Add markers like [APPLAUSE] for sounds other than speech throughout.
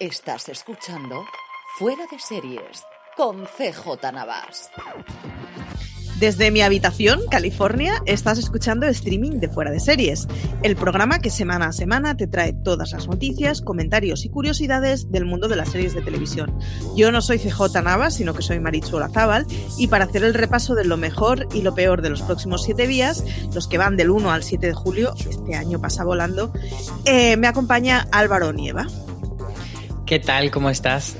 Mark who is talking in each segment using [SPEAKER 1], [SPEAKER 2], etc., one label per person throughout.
[SPEAKER 1] Estás escuchando Fuera de Series con CJ Navas.
[SPEAKER 2] Desde mi habitación, California, estás escuchando streaming de Fuera de Series, el programa que semana a semana te trae todas las noticias, comentarios y curiosidades del mundo de las series de televisión. Yo no soy CJ Navas, sino que soy Marichu Olazábal, y para hacer el repaso de lo mejor y lo peor de los próximos siete días, los que van del 1 al 7 de julio, este año pasa volando, eh, me acompaña Álvaro Nieva.
[SPEAKER 3] ¿Qué tal? ¿Cómo estás?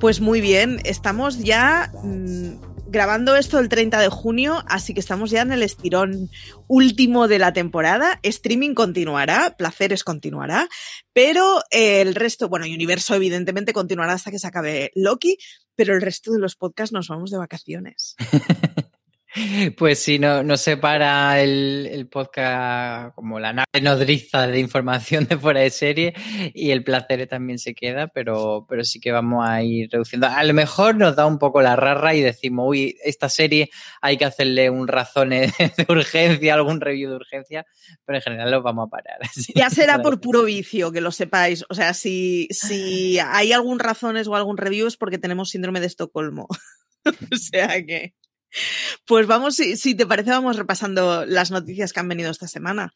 [SPEAKER 2] Pues muy bien, estamos ya mmm, grabando esto el 30 de junio, así que estamos ya en el estirón último de la temporada. Streaming continuará, Placeres continuará, pero eh, el resto, bueno, Universo evidentemente continuará hasta que se acabe Loki, pero el resto de los podcasts nos vamos de vacaciones. [LAUGHS] [LAUGHS]
[SPEAKER 3] Pues sí, no, nos separa el, el, podcast como la nave nodriza de información de fuera de serie y el placer también se queda, pero, pero sí que vamos a ir reduciendo. A lo mejor nos da un poco la rara y decimos, uy, esta serie hay que hacerle un razón de [LAUGHS] urgencia, algún review de urgencia, pero en general los vamos a parar. [LAUGHS]
[SPEAKER 2] Ya será por puro vicio, que lo sepáis. O sea, si, si hay algún razones o algún review es porque tenemos síndrome de Estocolmo. o sea que... Pues vamos, si, te parece, vamos repasando las noticias que han venido esta semana.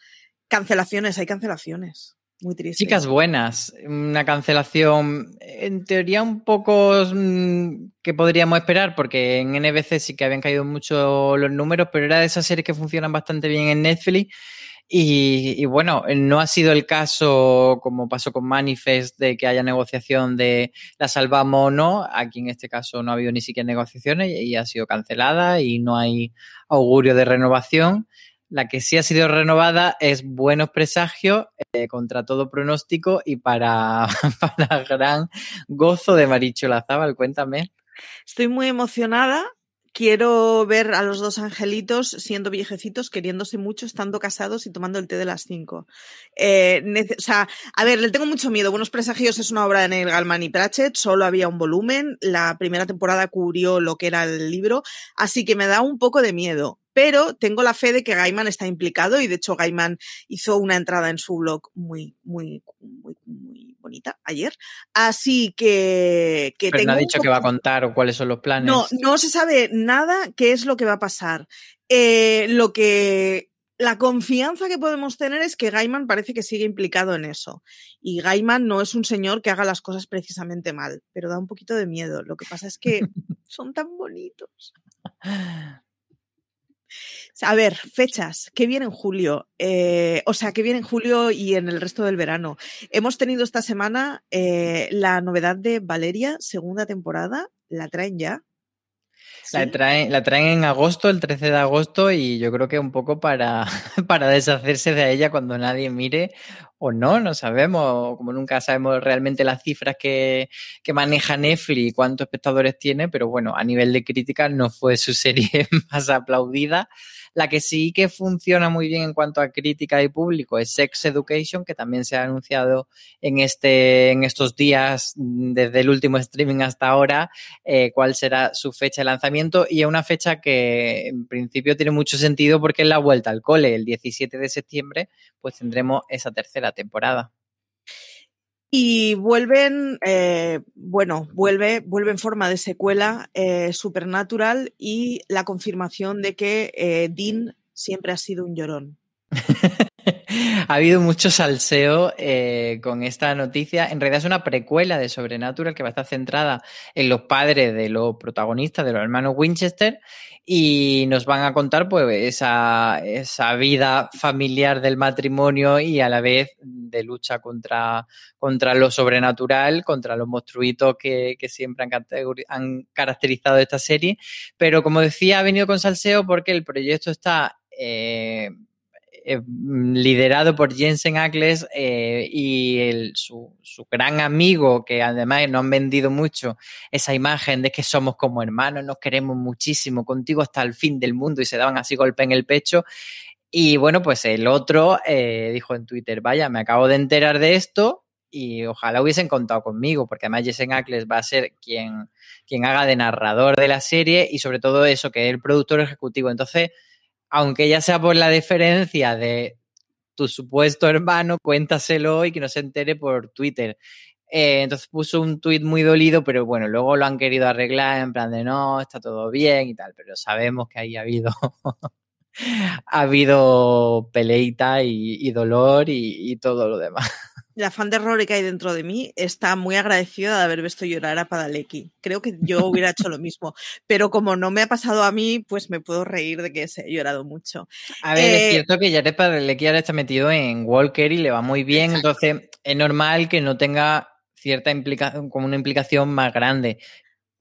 [SPEAKER 2] Cancelaciones, hay cancelaciones. Muy triste.
[SPEAKER 3] Chicas buenas, una cancelación en teoría un poco mmm, que podríamos esperar, porque en NBC sí que habían caído mucho los números, pero era de esas series que funcionan bastante bien en Netflix. Y, bueno, no ha sido el caso como pasó con Manifest de que haya negociación de la salvamos o no. Aquí en este caso no ha habido ni siquiera negociaciones y ha sido cancelada y no hay augurio de renovación. La que sí ha sido renovada es Buenos Presagios eh, contra todo pronóstico y para, [LAUGHS] para gran gozo de Maricho Lazábal. Cuéntame.
[SPEAKER 2] Estoy muy emocionada quiero ver a los dos angelitos siendo viejecitos, queriéndose mucho, estando casados y tomando el té de las cinco. Eh, o sea, a ver, le tengo mucho miedo. Buenos Presagios es una obra de Neil Gaiman y Pratchett, solo había un volumen, la primera temporada cubrió lo que era el libro, así que me da un poco de miedo. Pero tengo la fe de que Gaiman está implicado y de hecho Gaiman hizo una entrada en su blog muy, muy, muy, muy bonita ayer. Así que, que
[SPEAKER 3] Pero
[SPEAKER 2] tengo
[SPEAKER 3] no ha dicho que va a contar o cuáles son los planes.
[SPEAKER 2] No, no se sabe nada qué es lo que va a pasar. Eh, lo que la confianza que podemos tener es que Gaiman parece que sigue implicado en eso. Y Gaiman no es un señor que haga las cosas precisamente mal, pero da un poquito de miedo. Lo que pasa es que [LAUGHS] son tan bonitos. A ver, fechas, ¿qué viene en julio? Eh, o sea, ¿qué viene en julio y en el resto del verano? Hemos tenido esta semana eh, la novedad de Valeria, segunda temporada, la traen ya.
[SPEAKER 3] La, traen, la traen en agosto, el 13 de agosto, y yo creo que un poco para, [LAUGHS] para deshacerse de ella cuando nadie mire o no, no sabemos, como nunca sabemos realmente las cifras que, que maneja Netflix y cuántos espectadores tiene, pero bueno, a nivel de crítica no fue su [LAUGHS] serie más aplaudida. La que sí que funciona muy bien en cuanto a crítica y público es Sex Education, que también se ha anunciado en, este, en estos días, desde el último streaming hasta ahora, eh, cuál será su fecha de lanzamiento. Y es una fecha que en principio tiene mucho sentido porque es la vuelta al cole. El 17 de septiembre, pues tendremos esa tercera temporada.
[SPEAKER 2] Y vuelven, eh, bueno, vuelve, vuelve en forma de secuela eh, Supernatural y la confirmación de que eh, Dean siempre ha sido un llorón. [LAUGHS] [LAUGHS]
[SPEAKER 3] ha habido mucho salseo eh, con esta noticia. En realidad es una precuela de Sobrenatural que va a estar centrada en los padres de los protagonistas, de los hermanos Winchester, y nos van a contar pues esa, esa vida familiar del matrimonio y a la vez de lucha contra, contra lo sobrenatural, contra los monstruitos que, siempre han, han caracterizado esta serie. Pero como decía, ha venido con salseo porque el proyecto está eh, eh, liderado por Jensen Ackles eh, y su, su, gran amigo, que además nos han vendido mucho esa imagen de que somos como hermanos, nos queremos muchísimo, contigo hasta el fin del mundo y se daban así golpe en el pecho. Y bueno, pues el otro eh, dijo en Twitter, vaya, me acabo de enterar de esto y ojalá hubiesen contado conmigo, porque además Jensen Ackles va a ser quien, quien haga de narrador de la serie y sobre todo eso, que es el productor ejecutivo. Entonces, aunque ya sea por la diferencia de tu supuesto hermano, cuéntaselo y que no se entere por Twitter. Eh, entonces puso un tuit muy dolido, pero bueno, luego lo han querido arreglar en plan de no, está todo bien y tal, pero sabemos que ahí ha habido, [LAUGHS] ha habido peleita y, dolor y, y todo lo demás
[SPEAKER 2] la fan de Rory que hay dentro de mí está muy agradecida de haber visto llorar a Padalecki. Creo que yo hubiera hecho lo mismo, pero como no me ha pasado a mí, pues me puedo reír de que se he llorado mucho.
[SPEAKER 3] A ver, eh, es cierto que Jared Padalecki ahora está metido en Walker y le va muy bien, entonces es normal que no tenga cierta implicación, como una implicación más grande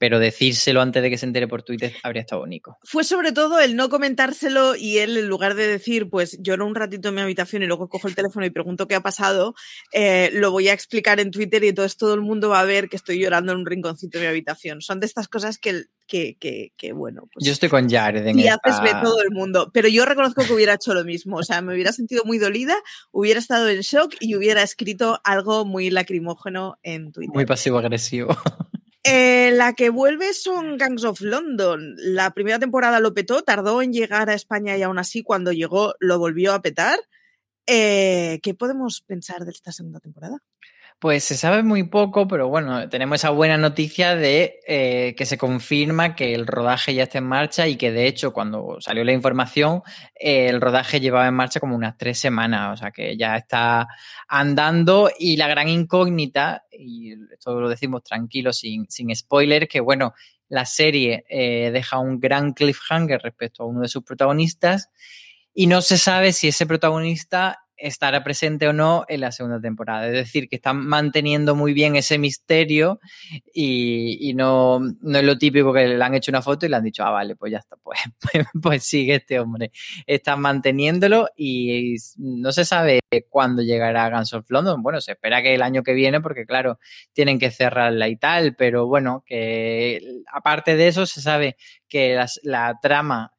[SPEAKER 3] pero decírselo antes de que se entere por Twitter habría estado bonito.
[SPEAKER 2] Fue sobre todo el no comentárselo y él, en lugar de decir, pues lloro un ratito en mi habitación y luego cojo el teléfono y pregunto qué ha pasado, eh, lo voy a explicar en Twitter y entonces todo el mundo va a ver que estoy llorando en un rinconcito de mi habitación. Son de estas cosas que, que, que, que bueno.
[SPEAKER 3] Pues, yo estoy con Jared.
[SPEAKER 2] En y haces ver todo el mundo. Pero yo reconozco que hubiera hecho lo mismo. O sea, me hubiera sentido muy dolida, hubiera estado en shock y hubiera escrito algo muy lacrimógeno en Twitter.
[SPEAKER 3] Muy pasivo-agresivo. [LAUGHS]
[SPEAKER 2] La que vuelve son Gangs of London. La primera temporada lo petó, tardó en llegar a España y aún así cuando llegó lo volvió a petar. Eh, ¿Qué podemos pensar de esta segunda temporada?
[SPEAKER 3] Pues se sabe muy poco, pero bueno, tenemos esa buena noticia de eh, que se confirma que el rodaje ya está en marcha y que de hecho cuando salió la información eh, el rodaje llevaba en marcha como unas tres semanas, o sea que ya está andando y la gran incógnita, y esto lo decimos tranquilo, sin, sin spoiler, que bueno, la serie eh, deja un gran cliffhanger respecto a uno de sus protagonistas y no se sabe si ese protagonista estará presente o no en la segunda temporada. Es decir, que están manteniendo muy bien ese misterio y, no, no, es lo típico que le han hecho una foto y le han dicho, ah, vale, pues ya está, pues, [LAUGHS] pues, pues, sigue este hombre. Están manteniéndolo y no se sabe cuándo llegará Guns of London. Bueno, se espera que el año que viene, porque claro, tienen que cerrarla y tal, pero bueno, que aparte de eso se sabe que la trama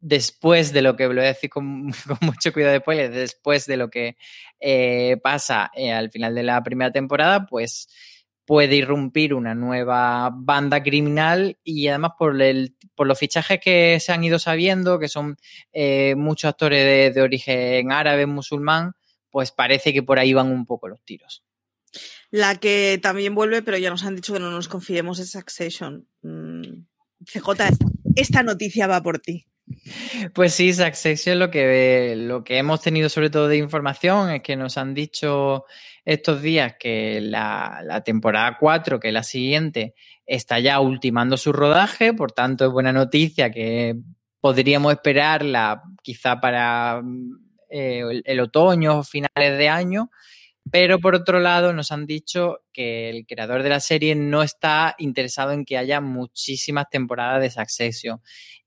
[SPEAKER 3] después de lo que, lo voy a decir con, [LAUGHS] mucho cuidado después, después de lo que eh, pasa eh, al final de la primera temporada, pues puede irrumpir una nueva banda criminal y además por, el, por los fichajes que se han ido sabiendo, que son eh, muchos actores de, de, origen árabe, musulmán, pues parece que por ahí van un poco los tiros.
[SPEAKER 2] La que también vuelve, pero ya nos han dicho que no nos confiemos, es Succession. Mm, CJ, [LAUGHS] esta noticia va por ti.
[SPEAKER 3] Pues sí, Succession lo que, lo que hemos tenido sobre todo de información es que nos han dicho estos días que la, la temporada 4, que es la siguiente, está ya ultimando su rodaje, por tanto es buena noticia que podríamos esperarla quizá para eh, el, el otoño o finales de año, pero por otro lado, nos han dicho que el creador de la serie no está interesado en que haya muchísimas temporadas de Succession.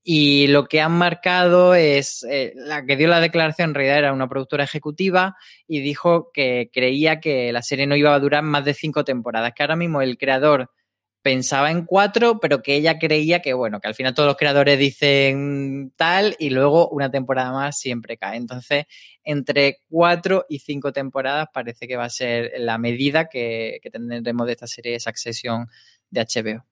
[SPEAKER 3] Y lo que han marcado es, eh, la que dio la declaración en realidad era una productora ejecutiva y dijo que creía que la serie no iba a durar más de cinco temporadas, que ahora mismo el creador pensaba en cuatro, pero que ella creía que, bueno, que al final todos los creadores dicen tal y luego una temporada más siempre cae. Entonces, entre cuatro y cinco temporadas parece que va a ser la medida que, que tendremos de esta serie Succession de HBO.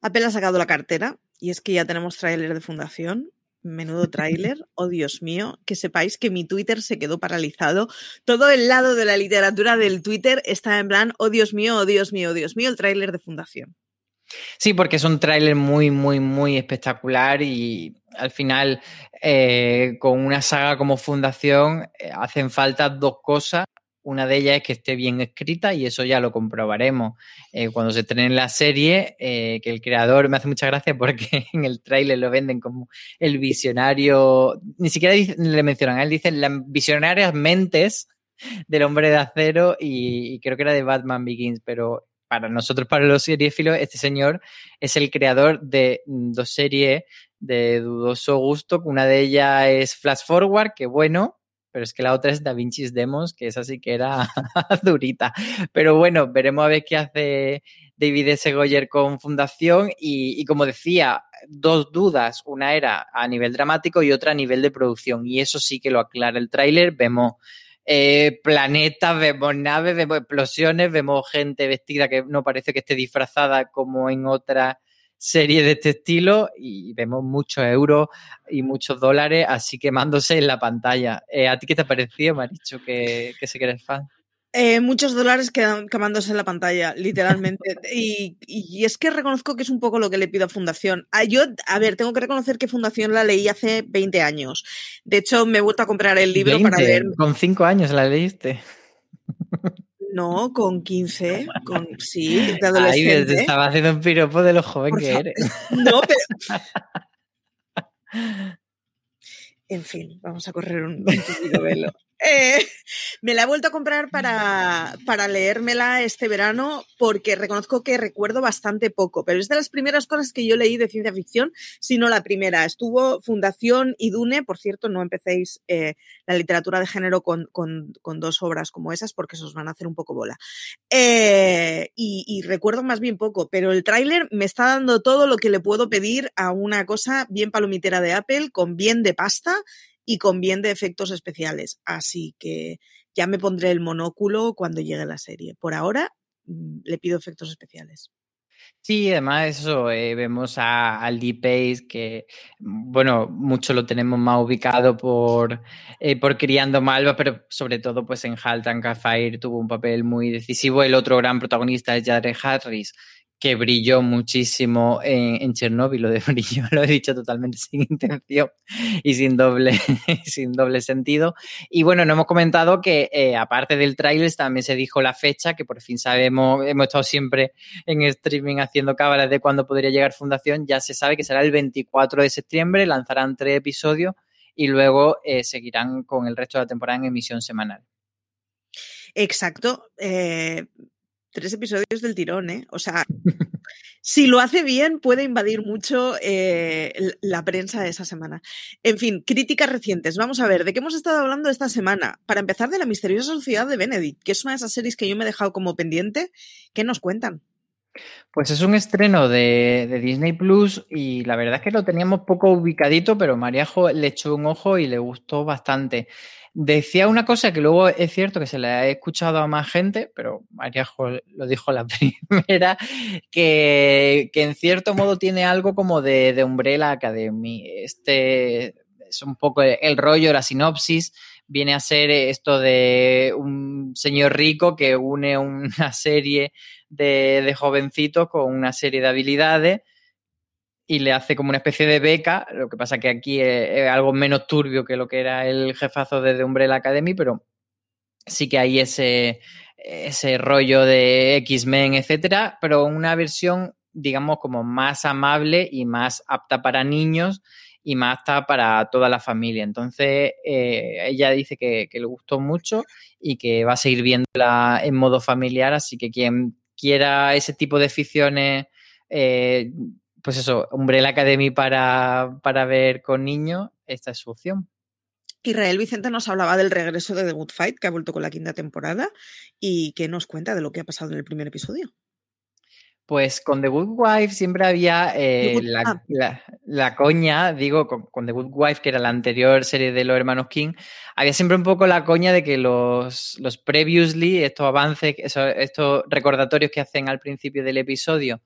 [SPEAKER 2] Apple ha sacado la cartera y es que ya tenemos tráiler de fundación Menudo tráiler, [LAUGHS] oh Dios mío, que sepáis que mi Twitter se quedó paralizado. Todo el lado de la literatura del Twitter está en plan, oh Dios mío, oh Dios mío, oh Dios mío, el tráiler de Fundación.
[SPEAKER 3] Sí, porque es un tráiler muy, muy, muy espectacular y al final eh, con una saga como Fundación eh, hacen falta dos cosas. Una de ellas es que esté bien escrita y eso ya lo comprobaremos. Eh, cuando se estrene la serie, que el creador me hace mucha gracia porque [LAUGHS] en el tráiler lo venden como el visionario, ni siquiera le mencionan, él dice las visionarias mentes del hombre de acero y, creo que era de Batman Begins, pero para nosotros, para los seriefilos, este señor es el creador de dos series de dudoso gusto, una de ellas es Flash Forward, que bueno, pero es que la otra es Da Vinci's Demos, que es así que era [LAUGHS] durita. Pero bueno, veremos a ver qué hace David S. Goyer con Fundación. Y, como decía, dos dudas, una era a nivel dramático y otra a nivel de producción. Y eso sí que lo aclara el tráiler, vemos eh, planetas, vemos naves, vemos explosiones, vemos gente vestida que no parece que esté disfrazada como en otra serie de este estilo y vemos muchos euros y muchos dólares así quemándose en la pantalla. Eh, ¿A ti qué te ha parecido, Maricho, que, que sé que eres fan?
[SPEAKER 2] Eh, muchos dólares quemándose en la pantalla, literalmente. [LAUGHS] y, y, es que reconozco que es un poco lo que le pido a Fundación. Ah, yo, a ver, tengo que reconocer que Fundación la leí hace 20 años. De hecho, me he vuelto a comprar el libro para ver.
[SPEAKER 3] Con 5 años la leíste.
[SPEAKER 2] No, con 15, con, sí, de [LAUGHS] adolescente.
[SPEAKER 3] Ay, estaba haciendo un piropo de lo joven que eres. [LAUGHS]
[SPEAKER 2] No, pero... En fin, vamos a correr un, un velo. Eh, [LAUGHS] me la he vuelto a comprar para, para leérmela este verano porque reconozco que recuerdo bastante poco, pero es de las primeras cosas que yo leí de ciencia ficción, si no la primera. Estuvo Fundación y Dune, por cierto, no empecéis eh, la literatura de género con, con, con, dos obras como esas porque se os van a hacer un poco bola. Eh, y, y, recuerdo más bien poco, pero el tráiler me está dando todo lo que le puedo pedir a una cosa bien palomitera de Apple, con bien de pasta y con bien de efectos especiales. Así que ya me pondré el monóculo cuando llegue la serie. Por ahora mm, le pido efectos especiales.
[SPEAKER 3] Sí, además eso, eh, vemos a, al D-Pace que, mm, bueno, mucho lo tenemos más ubicado por, eh, por Criando Malva, pero sobre todo pues en Halt and Fire tuvo un papel muy decisivo. El otro gran protagonista es Jared Harris, que brilló muchísimo en, en, Chernobyl, lo de [LAUGHS] brillo lo he dicho totalmente sin intención y sin doble, [LAUGHS] sin doble sentido. Y bueno, no hemos comentado que eh, aparte del tráiler también se dijo la fecha, que por fin sabemos, hemos estado siempre en streaming haciendo cábalas de cuándo podría llegar Fundación, ya se sabe que será el 24 de septiembre, lanzarán tres episodios y luego eh, seguirán con el resto de la temporada en emisión semanal.
[SPEAKER 2] Exacto. Eh, tres episodios del tirón, ¿eh? O sea, si lo hace bien, puede invadir mucho eh, la prensa de esa semana. En fin, críticas recientes. Vamos a ver, ¿de qué hemos estado hablando esta semana? Para empezar, de la misteriosa sociedad de Benedict, que es una de esas series que yo me he dejado como pendiente. ¿Qué nos cuentan?
[SPEAKER 3] Pues es un estreno de, de, Disney Plus y la verdad es que lo teníamos poco ubicadito, pero Mariajo le echó un ojo y le gustó bastante. Decía una cosa que luego es cierto que se le he escuchado a más gente, pero Mariajo lo dijo la [LAUGHS] primera, que, que en cierto modo tiene algo como de, de Umbrella Academy. Este es un poco el rollo, la sinopsis, viene a ser esto de un señor rico que une una serie de, de jovencitos con una serie de habilidades y le hace como una especie de beca, lo que pasa que aquí es, algo menos turbio que lo que era el jefazo de The Umbrella Academy, pero sí que hay ese, ese rollo de X-Men, etcétera, pero una versión, digamos, como más amable y más apta para niños y más apta para toda la familia. Entonces, eh, ella dice que, que, le gustó mucho y que va a seguir viéndola en modo familiar, así que quien quiera ese tipo de ficciones eh, pues eso, Umbrella Academy para, para ver con niños, esta es su opción.
[SPEAKER 2] Israel Vicente nos hablaba del regreso de The Good Fight, que ha vuelto con la quinta temporada, y que nos cuenta de lo que ha pasado en el primer episodio.
[SPEAKER 3] Pues con The Good Wife siempre había eh, la, la, la, coña, digo, con, con, The Good Wife, que era la anterior serie de los hermanos King, había siempre un poco la coña de que los, los previously, estos avances, estos recordatorios que hacen al principio del episodio,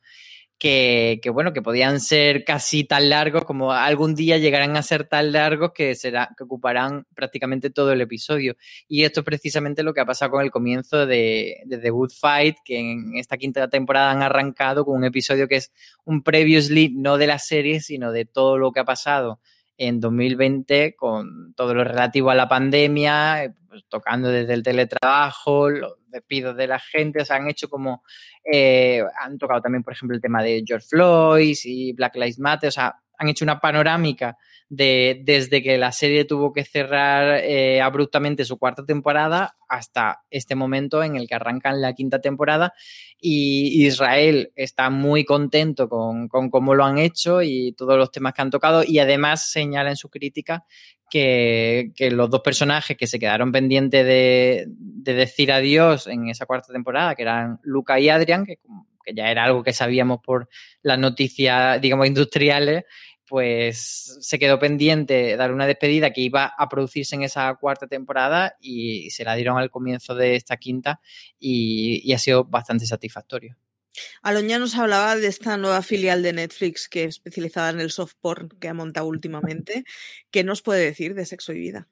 [SPEAKER 3] que, bueno, que podían ser casi tan largos como algún día llegarán a ser tan largos que, será, que ocuparán prácticamente todo el episodio. Y esto es precisamente lo que ha pasado con el comienzo de, de The Good Fight, que en esta quinta temporada han arrancado con un episodio que es un previously no de la serie, sino de todo lo que ha pasado en 2020 con todo lo relativo a la pandemia, pues, tocando desde el teletrabajo, los despidos de la gente, o sea, han hecho como, eh, han tocado también, por ejemplo, el tema de George Floyd y Black Lives Matter, o sea, han hecho una panorámica de desde que la serie tuvo que cerrar eh, abruptamente su cuarta temporada hasta este momento en el que arrancan la quinta temporada. Y Israel está muy contento con, con cómo lo han hecho y todos los temas que han tocado. Y además señala en su crítica que, que, los dos personajes que se quedaron pendientes de, de, decir adiós en esa cuarta temporada, que eran Luca y Adrian, que, que ya era algo que sabíamos por las noticias, digamos, industriales, pues se quedó pendiente dar una despedida que iba a producirse en esa cuarta temporada y se la dieron al comienzo de esta quinta y, ha sido bastante satisfactorio.
[SPEAKER 2] Aloña nos hablaba de esta nueva filial de Netflix que es especializada en el soft porn que ha montado últimamente. ¿Qué nos puede decir de sexo y vida?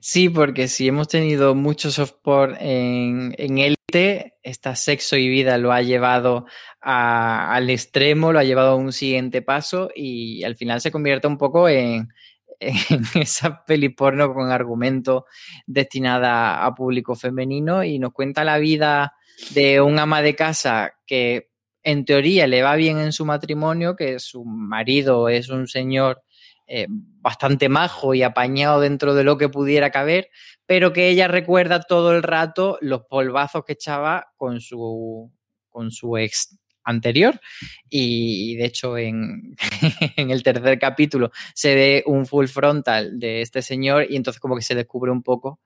[SPEAKER 3] Sí, porque si hemos tenido mucho soft en, en Élite, esta sexo y vida lo ha llevado al extremo, lo ha llevado a un siguiente paso y al final se convierte un poco en, [LAUGHS] en esa peli porno con argumento destinada a público femenino y nos cuenta la vida de un ama de casa que en teoría le va bien en su matrimonio, que su marido es un señor eh, bastante majo y apañado dentro de lo que pudiera caber, pero que ella recuerda todo el rato los polvazos que echaba con su, con su ex anterior. Y, de hecho en, [LAUGHS] en, el tercer capítulo se ve un full frontal de este señor y entonces como que se descubre un poco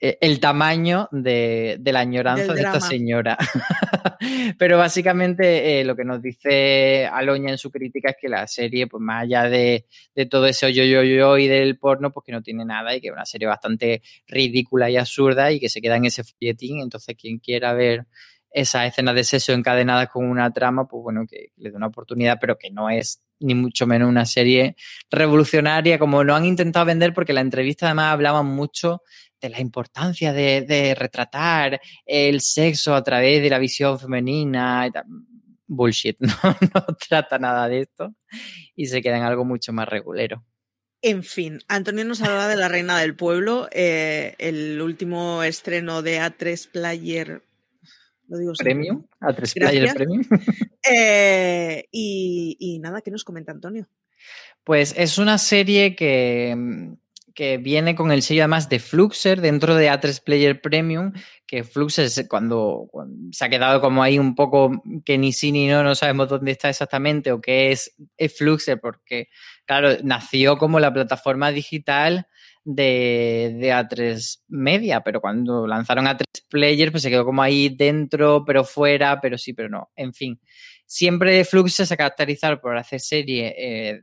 [SPEAKER 3] el tamaño de, de la añoranza de esta señora. [LAUGHS] Pero básicamente eh, lo que nos dice Aloña en su crítica es que la serie, pues más allá de, de todo ese yo, yo, yo y del porno, pues que no tiene nada y que es una serie bastante ridícula y absurda y que se queda en ese folletín. Entonces, quien quiera ver esas escenas de sexo encadenadas con una trama, pues bueno, que le dé una oportunidad, pero que no es ni mucho menos una serie revolucionaria como lo han intentado vender porque la entrevista además hablaban mucho de la importancia de, retratar el sexo a través de la visión femenina. Y tal. Bullshit, [LAUGHS] ¿no? no trata nada de esto y se queda en algo mucho más regulero.
[SPEAKER 2] En fin, Antonio nos hablaba de La Reina del Pueblo, eh, el último estreno de A3 Player. Lo digo
[SPEAKER 3] Premium, A3 Player Premium.
[SPEAKER 2] Eh, y, y nada, ¿qué nos comenta Antonio?
[SPEAKER 3] Pues es una serie que, que viene con el sello además de Fluxer dentro de A3 Player Premium, que Fluxer cuando, cuando, se ha quedado como ahí un poco que ni sí ni no, no sabemos dónde está exactamente o qué es, es Fluxer, porque claro, nació como la plataforma digital de, de, A3 Media, pero cuando lanzaron A3 Player, pues se quedó como ahí dentro, pero fuera, pero sí, pero no. En fin, siempre Fluxer se ha caracterizado por hacer serie eh,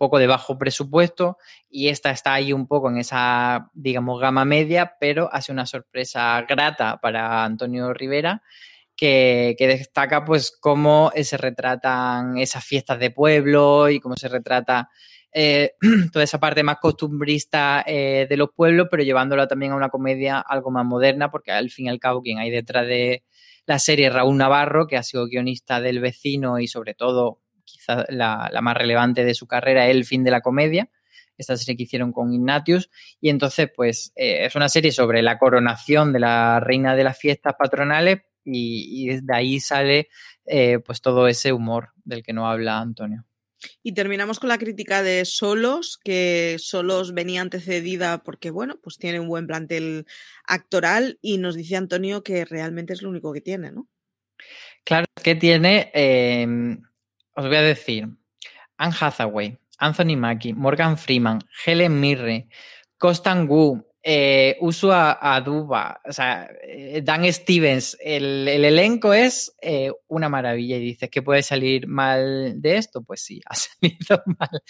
[SPEAKER 3] poco de bajo presupuesto y esta está ahí un poco en esa, digamos, gama media, pero hace una sorpresa grata para Antonio Rivera. Que, que, destaca pues cómo se retratan esas fiestas de pueblo y cómo se retrata eh, [CLEARS THROAT] toda esa parte más costumbrista eh, de los pueblos, pero llevándola también a una comedia algo más moderna, porque al fin y al cabo quien hay detrás de la serie Raúl Navarro, que ha sido guionista del vecino y sobre todo quizá la, más relevante de su carrera, El fin de la comedia, esta serie que hicieron con Ignatius, y entonces pues eh, es una serie sobre la coronación de la reina de las fiestas patronales y, y desde ahí sale eh, pues todo ese humor del que no habla Antonio.
[SPEAKER 2] Y terminamos con la crítica de Solos, que Solos venía antecedida porque, bueno, pues tiene un buen plantel actoral y nos dice Antonio que realmente es lo único que tiene, ¿no?
[SPEAKER 3] Claro, que tiene, eh, os voy a decir, Anne Hathaway, Anthony Mackie, Morgan Freeman, Helen Mirre, Costan Wu, eh, Usua Aduba, o sea, eh, Dan Stevens, el, el elenco es eh, una maravilla y dices que puede salir mal de esto, pues sí, [LAUGHS] ha salido mal.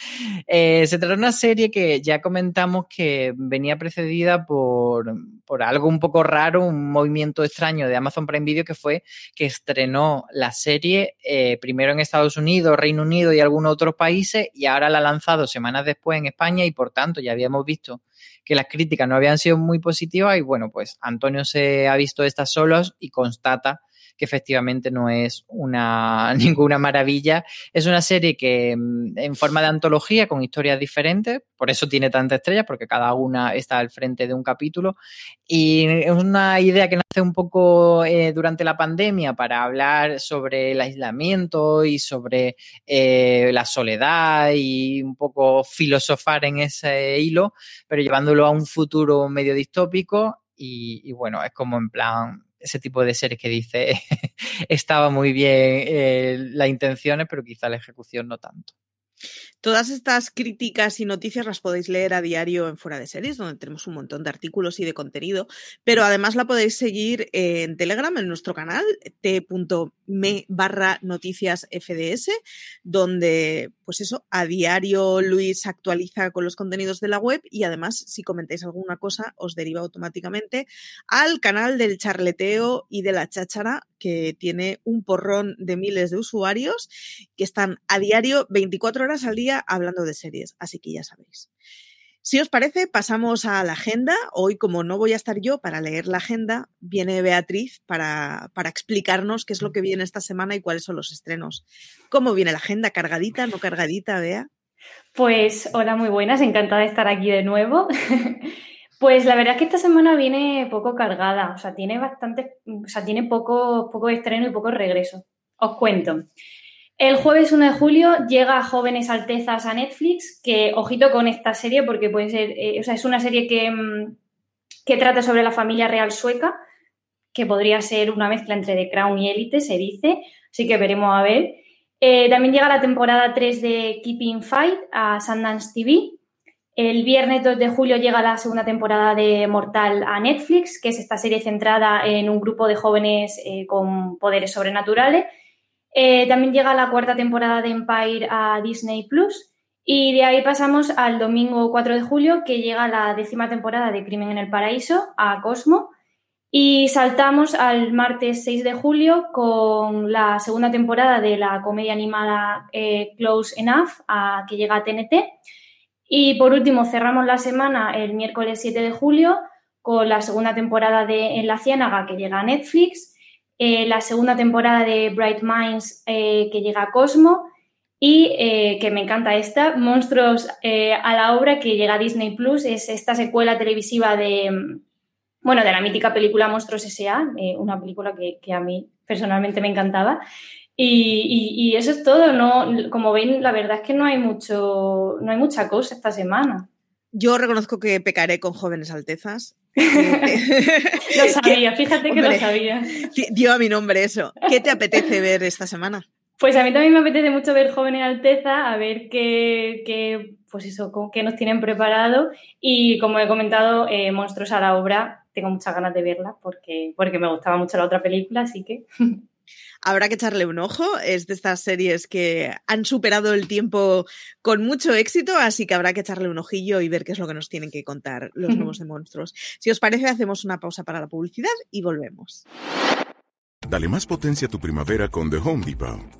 [SPEAKER 3] Eh, se trata de una serie que ya comentamos que venía precedida por, por algo un poco raro, un movimiento extraño de Amazon Prime Video que fue que estrenó la serie primero en Estados Unidos, Reino Unido y algunos otros países y ahora la ha lanzado semanas después en España y por tanto ya habíamos visto que las críticas no habían sido muy positivas y bueno, pues Antonio se ha visto estas solos y constata que efectivamente no es una [LAUGHS] ninguna maravilla. Es una serie que mm, en forma de antología con historias diferentes, por eso tiene tantas estrellas, porque cada una está al frente de un capítulo. Y es una idea que nace un poco eh, durante la pandemia para hablar sobre el aislamiento y sobre eh, la soledad y un poco filosofar en ese hilo, pero llevándolo a un futuro medio distópico. Y, y bueno, es como en plan, ese tipo de series que dice [LAUGHS] estaba muy bien eh, las intenciones, pero quizá la ejecución no tanto.
[SPEAKER 2] Todas estas críticas y noticias las podéis leer a diario en Fuera de Series, donde tenemos un montón de artículos y de contenido, pero además la podéis seguir en Telegram, en nuestro canal, t.me barra noticias FDS, donde, pues eso, a diario Luis actualiza con los contenidos de la web y además, si comentáis alguna cosa, os deriva automáticamente al canal del charleteo y de la cháchara, que tiene un porrón de miles de usuarios que están a diario 24 horas al día hablando de series, así que ya sabéis. Si os parece, pasamos a la agenda. Hoy, como no voy a estar yo para leer la agenda, viene Beatriz para, para, explicarnos qué es lo que viene esta semana y cuáles son los estrenos. ¿Cómo viene la agenda? ¿Cargadita, no cargadita, Bea?
[SPEAKER 4] Pues hola, muy buenas, encantada de estar aquí de nuevo. [LAUGHS] pues la verdad es que esta semana viene poco cargada, o sea, tiene bastante, o sea, tiene poco, poco estreno y poco regreso. Os cuento. El jueves 1 de julio llega Jóvenes Altezas a Netflix, que ojito con esta serie porque puede ser, eh, o sea, es una serie que, mm, que, trata sobre la familia real sueca, que podría ser una mezcla entre The Crown y Élite, se dice, así que veremos a ver. Eh, también llega la temporada 3 de Keeping Fight a Sundance TV. El viernes 2 de julio llega la segunda temporada de Mortal a Netflix, que es esta serie centrada en un grupo de jóvenes eh, con poderes sobrenaturales eh, también llega la cuarta temporada de Empire a Disney Plus. Y de ahí pasamos al domingo 4 de julio, que llega la décima temporada de Crimen en el Paraíso a Cosmo. Y saltamos al martes 6 de julio con la segunda temporada de la comedia animada eh, Close Enough, a, que llega a TNT. Y por último, cerramos la semana el miércoles 7 de julio con la segunda temporada de En la Ciénaga, que llega a Netflix. Eh, la segunda temporada de Bright Minds eh, que llega a Cosmo y eh, que me encanta esta, Monstruos a la obra que llega a Disney Plus, es esta secuela televisiva de, mm, bueno, de la mítica película Monstruos S.A., una película que, a mí personalmente me encantaba. Y, eso es todo, ¿no? Como ven, la verdad es que no hay mucho, no hay mucha cosa esta semana.
[SPEAKER 2] Yo reconozco que pecaré con jóvenes altezas. [LAUGHS]
[SPEAKER 4] lo sabía, fíjate que lo sabía.
[SPEAKER 2] Dio a mi nombre eso. ¿Qué te apetece ver esta semana?
[SPEAKER 4] Pues a mí también me apetece mucho ver Jóvenes Alteza, a ver qué, pues eso, qué nos tienen preparado. Y como he comentado, eh, Monstruos a la obra, tengo muchas ganas de verla porque, porque me gustaba mucho la otra película, así que [LAUGHS]
[SPEAKER 2] habrá que echarle un ojo. Es de estas series que han superado el tiempo con mucho éxito, así que habrá que echarle un ojillo y ver qué es lo que nos tienen que contar los [LAUGHS] nuevos de monstruos. Si os parece, hacemos una pausa para la publicidad y volvemos.
[SPEAKER 5] Dale más potencia a tu primavera con The Home Depot.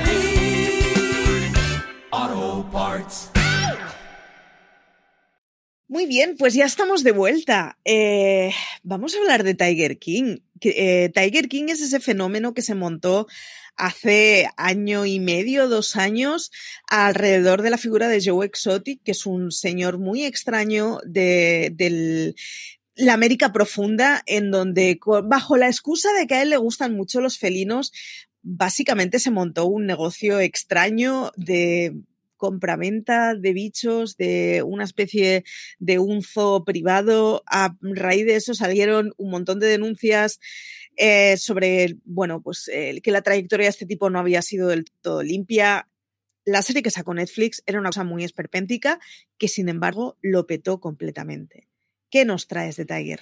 [SPEAKER 2] Muy bien, pues ya estamos de vuelta. Eh, vamos a hablar de Tiger King. Eh, Tiger King es ese fenómeno que se montó hace año y medio, dos años, alrededor de la figura de Joe Exotic, que es un señor muy extraño de, la América profunda, en donde, bajo la excusa de que a él le gustan mucho los felinos, básicamente se montó un negocio extraño de compraventa de bichos, de una especie de un zoo privado. A raíz de eso salieron un montón de denuncias eh, sobre, bueno, pues que la trayectoria de este tipo no había sido del todo limpia. La serie que sacó Netflix era una cosa muy esperpéntica que, sin embargo, lo petó completamente. ¿Qué nos traes de Tiger?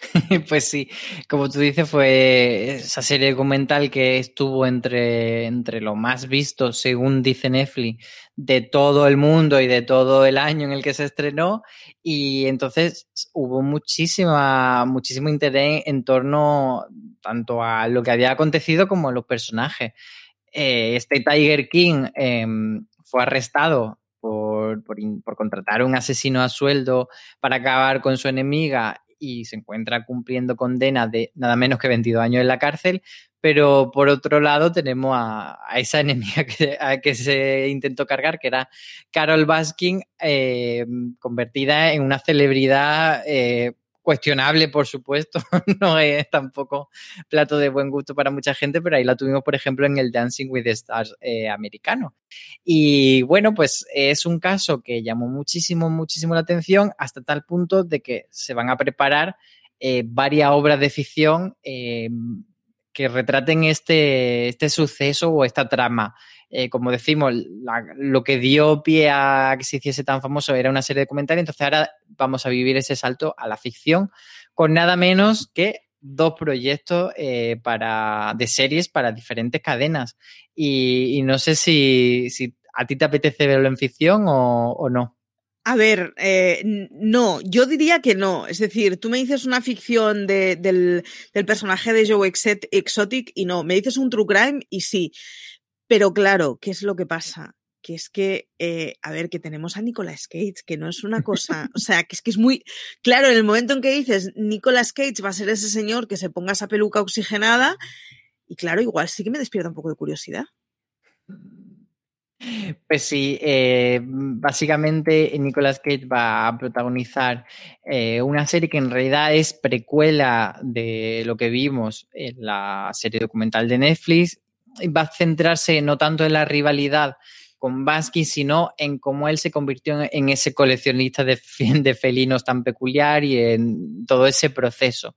[SPEAKER 2] [LAUGHS]
[SPEAKER 3] Pues sí, como tú dices, fue esa serie documental que estuvo entre, entre lo más visto, según dice Netflix, de todo el mundo y de todo el año en el que se estrenó. Y entonces hubo muchísima, muchísimo interés en torno tanto a lo que había acontecido como a los personajes. Eh, este Tiger King em, fue arrestado por, por, por, contratar a un asesino a sueldo para acabar con su enemiga y se encuentra cumpliendo condena de nada menos que 22 años en la cárcel, pero por otro lado tenemos a, esa [LAUGHS] enemiga que, a que se intentó cargar, que era Carol Baskin, eh, convertida en una celebridad eh, cuestionable, por supuesto, [LAUGHS] no es tampoco plato de buen gusto para mucha gente, pero ahí la tuvimos, por ejemplo, en el Dancing with the Stars eh, americano. Y bueno, pues es un caso que llamó muchísimo, muchísimo la atención hasta tal punto de que se van a preparar eh, varias obras de ficción eh, que retraten este, este suceso o esta trama. Eh, como decimos, lo que dio pie a que se hiciese tan famoso era una serie de comentarios, entonces ahora vamos a vivir ese salto a la ficción con nada menos que dos proyectos eh, para, de series para diferentes cadenas. Y, no sé si, a ti te apetece verlo en ficción o, no.
[SPEAKER 2] A ver, eh, no, yo diría que no. Es decir, tú me dices una ficción del, del, personaje de Joe Exotic y no, me dices un true crime y sí. Pero claro, ¿qué es lo que pasa? Que es que, eh, a ver, que tenemos a Nicolas Cage, que no es una cosa, [LAUGHS] o sea, que es que es muy, claro, en el momento en que dices Nicolas Cage va a ser ese señor que se ponga esa peluca oxigenada, y claro, igual sí que me despierta un poco de curiosidad.
[SPEAKER 3] Pues sí, eh, básicamente Nicolas Cage va a protagonizar eh, una serie que en realidad es precuela de lo que vimos en la serie documental de Netflix va a centrarse no tanto en la rivalidad con Baskin, sino en cómo él se convirtió en ese coleccionista de, de felinos tan peculiar y en todo ese proceso.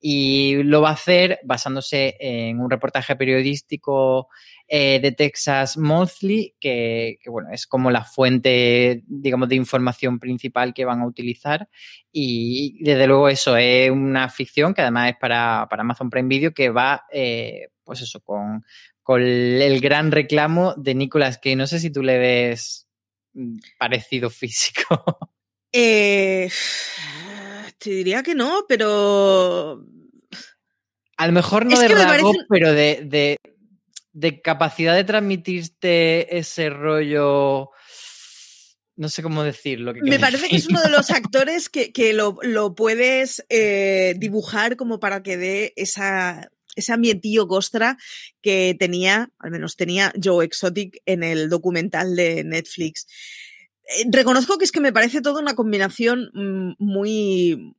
[SPEAKER 3] Y lo va a hacer basándose en un reportaje periodístico eh, de Texas Monthly, que, bueno, es como la fuente, digamos, de información principal que van a utilizar. Y desde luego eso es una ficción que además es para, Amazon Prime Video que va, eh, pues eso, con, con el gran reclamo de Nicolas que No sé si tú le ves mm, parecido [LAUGHS] físico.
[SPEAKER 2] Eh, te diría que no, pero.
[SPEAKER 3] A lo mejor no de rasgo, pero de, capacidad de transmitirte ese rollo. No sé cómo decirlo.
[SPEAKER 2] Me parece que es uno de los [LAUGHS] actores que, lo, puedes eh, dibujar como para que dé esa, ese ambientillo gostra que tenía, al menos tenía Joe Exotic en el documental de Netflix. Eh, reconozco que es que me parece toda una combinación mm, muy,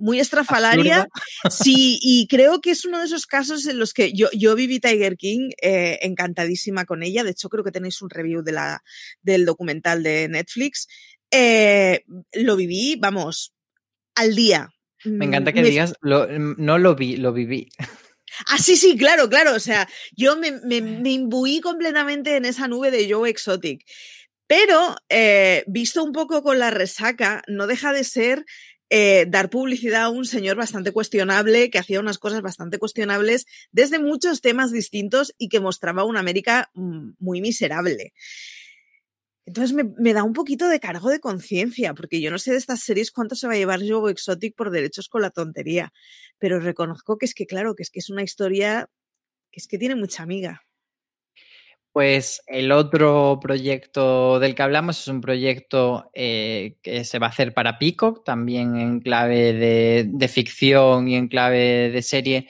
[SPEAKER 2] muy, estrafalaria. Sí, y creo que es uno de esos casos en los que yo, yo viví Tiger King eh, encantadísima con ella. De hecho, creo que tenéis un review de la, del documental de Netflix. Eh, lo viví, vamos, al día.
[SPEAKER 3] Me encanta que digas, no lo vi, lo viví.
[SPEAKER 2] Ah, sí, sí, claro, claro. O sea, yo me, [LAUGHS] me, imbuí completamente en esa nube de Joe Exotic. Pero, eh, visto un poco con la resaca, no deja de ser eh, dar publicidad a un señor bastante cuestionable, que hacía unas cosas bastante cuestionables desde muchos temas distintos y que mostraba una América mm, muy miserable. Entonces me, da un poquito de cargo de conciencia, porque yo no sé de estas series cuánto se va a llevar Joe Exotic por derechos con la tontería, pero reconozco que es que, claro, que es que es una historia que es que tiene mucha amiga.
[SPEAKER 3] Pues el otro proyecto del que hablamos es un proyecto eh, que se va a hacer para Peacock, también en clave de, ficción y en clave de serie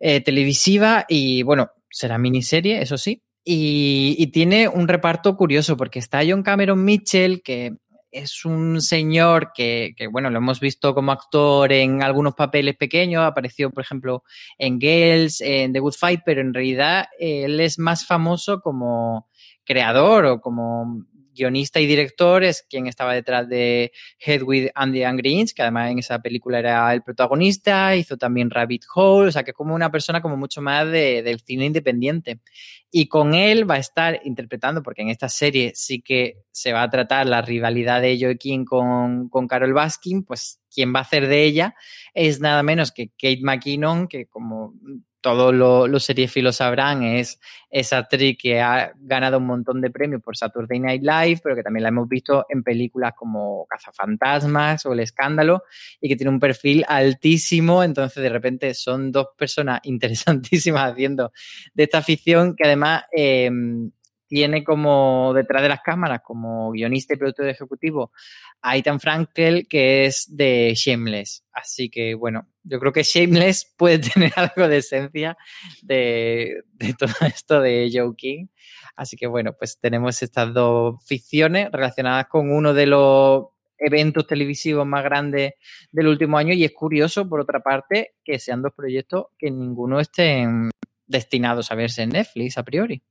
[SPEAKER 3] eh, televisiva. Y bueno, será miniserie, eso sí. Y, y tiene un reparto curioso porque está John Cameron Mitchell, que es un señor que, bueno, lo hemos visto como actor en algunos papeles pequeños, apareció, por ejemplo, en Girls, en The Good Fight, pero en realidad eh, él es más famoso como creador o como guionista y director es quien estaba detrás de Head with Andy and Greens, que además en esa película era el protagonista, hizo también Rabbit Hole, o sea que como una persona como mucho más de, del cine independiente. Y con él va a estar interpretando, porque en esta serie sí que se va a tratar la rivalidad de Joaquín con, con Carol Baskin, pues quien va a hacer de ella es nada menos que Kate McKinnon, que como todos los lo seriefilos sabrán, es esa actriz que ha ganado un montón de premios por Saturday Night Live, pero que también la hemos visto en películas como Cazafantasmas o El Escándalo, y que tiene un perfil altísimo, entonces de repente son dos personas [LAUGHS] interesantísimas haciendo de esta ficción que además eh, tiene como detrás de las cámaras, como guionista y productor ejecutivo, a Frankel, que es de Shameless. Así que, bueno, yo creo que Shameless [LAUGHS] puede tener algo de esencia de, de todo [LAUGHS] esto de Joe King. Así que, bueno, pues tenemos estas dos ficciones relacionadas con uno de los eventos televisivos más grandes del último año y es curioso, por otra parte, que sean dos proyectos que ninguno estén destinados a verse en Netflix a priori.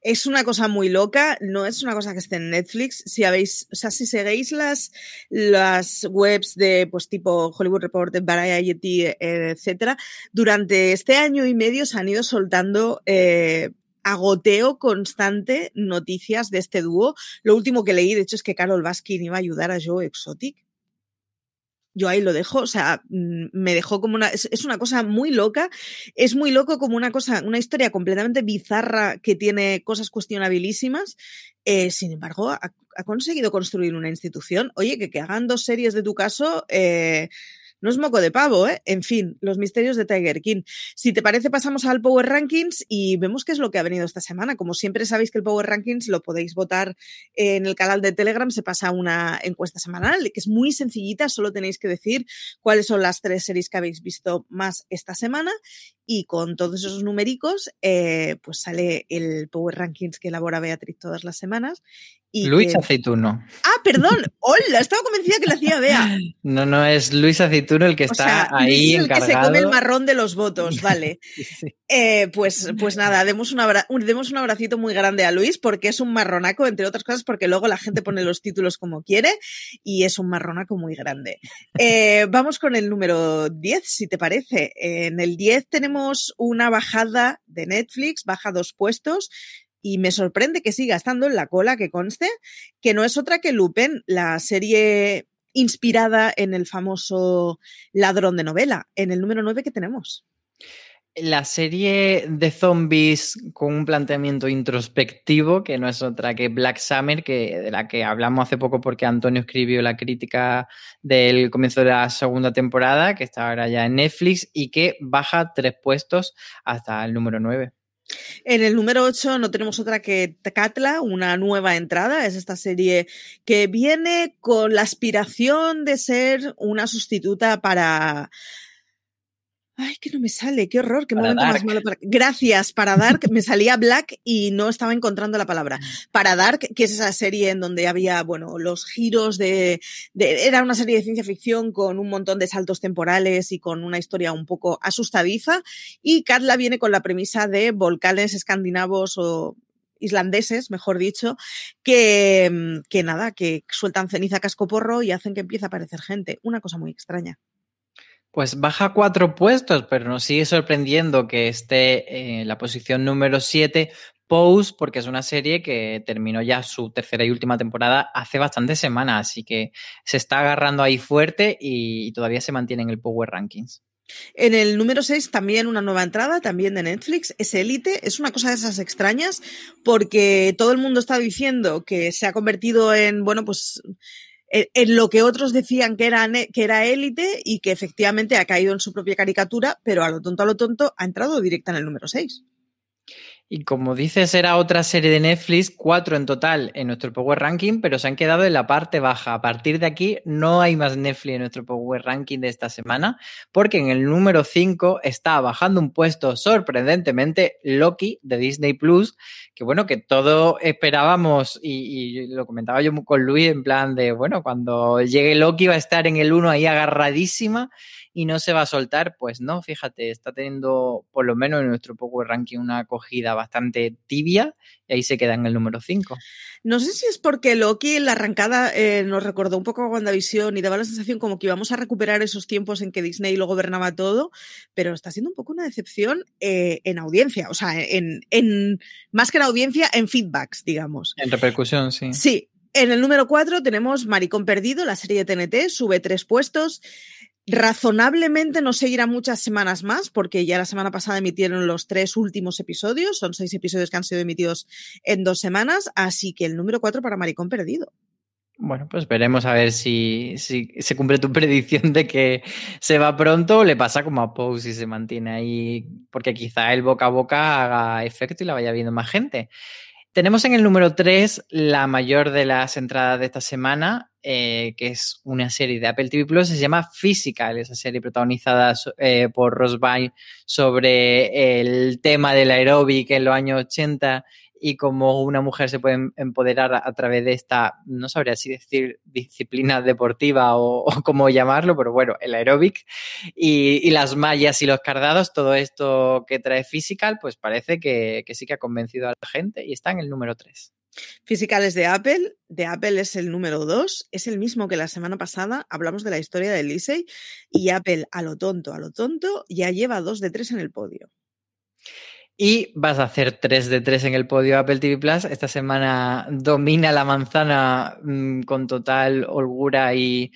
[SPEAKER 2] Es una cosa muy loca, no es una cosa que esté en Netflix. Si habéis, o sea, si seguís las, las webs de pues tipo Hollywood Report, Variety, etcétera, durante este año y medio se han ido soltando eh, agoteo constante noticias de este dúo. Lo último que leí, de hecho, es que Carol Baskin iba a ayudar a Joe Exotic yo ahí lo dejo, o sea, mm, me dejó como una, es, es, una cosa muy loca, es muy loco como una cosa, una historia completamente bizarra que tiene cosas cuestionabilísimas, eh, sin embargo, ha, conseguido construir una institución, oye, que, que hagan dos series de tu caso, eh, no es moco de pavo, ¿eh? En fin, los misterios de Tiger King. Si te parece, pasamos al Power Rankings y vemos qué es lo que ha venido esta semana. Como siempre sabéis que el Power Rankings lo podéis votar en el canal de Telegram, se pasa una encuesta semanal, que es muy sencillita, solo tenéis que decir cuáles son las tres series que habéis visto más esta semana y con todos esos numéricos, eh, pues sale el Power Rankings que elabora Beatriz todas las semanas.
[SPEAKER 3] Y Luis que... Aceituno.
[SPEAKER 2] Ah, perdón. Hola, estaba convencida que lo hacía Bea. [LAUGHS]
[SPEAKER 3] No, no, es Luis Aceituno el que está o sea, ahí
[SPEAKER 2] es el
[SPEAKER 3] encargado.
[SPEAKER 2] que se come el marrón de los votos, [LAUGHS] vale. sí. eh, pues, pues nada, demos un, abra demos un abracito muy grande a Luis porque es un marronaco, entre otras cosas, porque luego la gente pone los títulos como quiere y es un marronaco muy grande. Eh, vamos con el número 10, si te parece. En el 10 tenemos una bajada de Netflix, baja dos puestos y me sorprende que siga estando en la cola, que conste, que no es otra que Lupin, la serie inspirada en el famoso ladrón de novela, en el número 9 que tenemos.
[SPEAKER 3] La serie de zombies con un planteamiento introspectivo, que no es otra que Black Summer, que, de la que hablamos hace poco porque Antonio escribió la crítica del comienzo de la segunda temporada, que está ahora ya en Netflix, y que baja tres puestos hasta el número 9.
[SPEAKER 2] En el número 8 no tenemos otra que Katla, una nueva entrada. Es esta serie que viene con la aspiración de ser una sustituta para Ay, que no me sale, qué horror, qué para momento Dark. más malo. Para... Gracias, para Dark, me salía Black y no estaba encontrando la palabra. Para Dark, que es esa serie en donde había, bueno, los giros de, de, Era una serie de ciencia ficción con un montón de saltos temporales y con una historia un poco asustadiza. Y Katla viene con la premisa de volcanes escandinavos o islandeses, mejor dicho, que, que nada, que sueltan ceniza cascoporro y hacen que empiece a aparecer gente. Una cosa muy extraña.
[SPEAKER 3] Pues baja cuatro puestos, pero nos sigue sorprendiendo que esté en la posición número siete Pose, porque es una serie que terminó ya su tercera y última temporada hace bastantes semanas, así que se está agarrando ahí fuerte y todavía se mantiene en el Power Rankings.
[SPEAKER 2] En el número 6 también una nueva entrada, también de Netflix, es Elite. Es una cosa de esas extrañas porque todo el mundo está diciendo que se ha convertido en, bueno, pues en lo que otros decían que era, que era élite y que efectivamente ha caído en su propia caricatura, pero a lo tonto, a lo tonto, ha entrado directa en el número 6.
[SPEAKER 3] Y como dices, era otra serie de Netflix, cuatro en total en nuestro Power Ranking, pero se han quedado en la parte baja. A partir de aquí no hay más Netflix en nuestro Power Ranking de esta semana, porque en el número 5 está bajando un puesto sorprendentemente Loki de Disney Plus, que bueno, que todo esperábamos y, lo comentaba yo con Luis en plan de, bueno, cuando llegue Loki va a estar en el 1 ahí agarradísima y no se va a soltar, pues no, fíjate, está teniendo por lo menos en nuestro Power Ranking una acogida bastante tibia y ahí se queda en el número 5.
[SPEAKER 2] No sé si es porque Loki en la arrancada eh, nos recordó un poco a WandaVision y daba la sensación como que íbamos a recuperar esos tiempos en que Disney lo gobernaba todo, pero está siendo un poco una decepción eh, en audiencia, o sea, en, en más que en audiencia, en feedbacks, digamos.
[SPEAKER 3] En repercusión, sí.
[SPEAKER 2] Sí. En el número 4 tenemos Maricón Perdido, la serie de TNT, sube tres puestos. Razonablemente no seguirá muchas semanas más, porque ya la semana pasada emitieron los tres últimos episodios, son seis episodios que han sido emitidos en dos semanas, así que el número cuatro para Maricón Perdido.
[SPEAKER 3] Bueno, pues veremos a ver si, se cumple tu [LAUGHS] predicción de que se va pronto o le pasa como a Pose y se mantiene ahí, porque quizá el boca a boca haga efecto y la vaya viendo más gente. Tenemos en el número 3 la mayor de las entradas de esta semana, eh, que es una serie de Apple TV Plus, se llama Physical, esa serie protagonizada eh, por Ross Byrne sobre el tema del aeróbic en los años 80 y cómo una mujer se puede empoderar a, través de esta, no sabría si decir disciplina deportiva [LAUGHS] o, cómo llamarlo, pero bueno, el aeróbic y, y, las mallas y los cardados, todo esto que trae Physical, pues parece que, que sí que ha convencido a la gente y está en el número 3.
[SPEAKER 2] Physical es de Apple, de Apple es el número 2, es el mismo que la semana pasada, hablamos de la historia de Lisey y Apple a lo tonto, a lo tonto, ya lleva 2 de 3 en el podio.
[SPEAKER 3] Y vas a hacer 3 de 3 en el podio Apple TV Plus. Esta semana domina la manzana mmm, con total holgura y,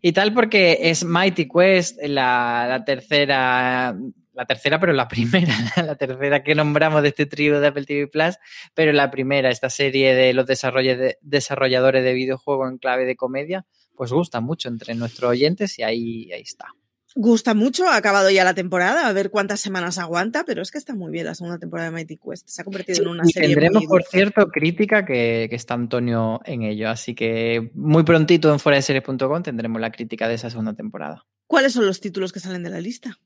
[SPEAKER 3] y, tal, porque es Mighty Quest, la, la, tercera. La tercera, pero la primera, [LAUGHS] la tercera que nombramos de este trío de Apple TV Plus, pero la primera, esta serie de los desarrolladores de videojuegos en clave de comedia, pues gusta mucho entre nuestros oyentes y ahí, ahí está.
[SPEAKER 2] Gusta mucho, ha acabado ya la temporada, a ver cuántas semanas aguanta, pero es que está muy bien la segunda temporada de Mighty Quest. Se ha convertido sí, en una
[SPEAKER 3] y
[SPEAKER 2] serie.
[SPEAKER 3] Tendremos, por cierto, crítica que, que, está Antonio en ello, así que muy prontito en fueradeseries.com tendremos la crítica de esa segunda temporada.
[SPEAKER 2] ¿Cuáles son los títulos que salen de la lista?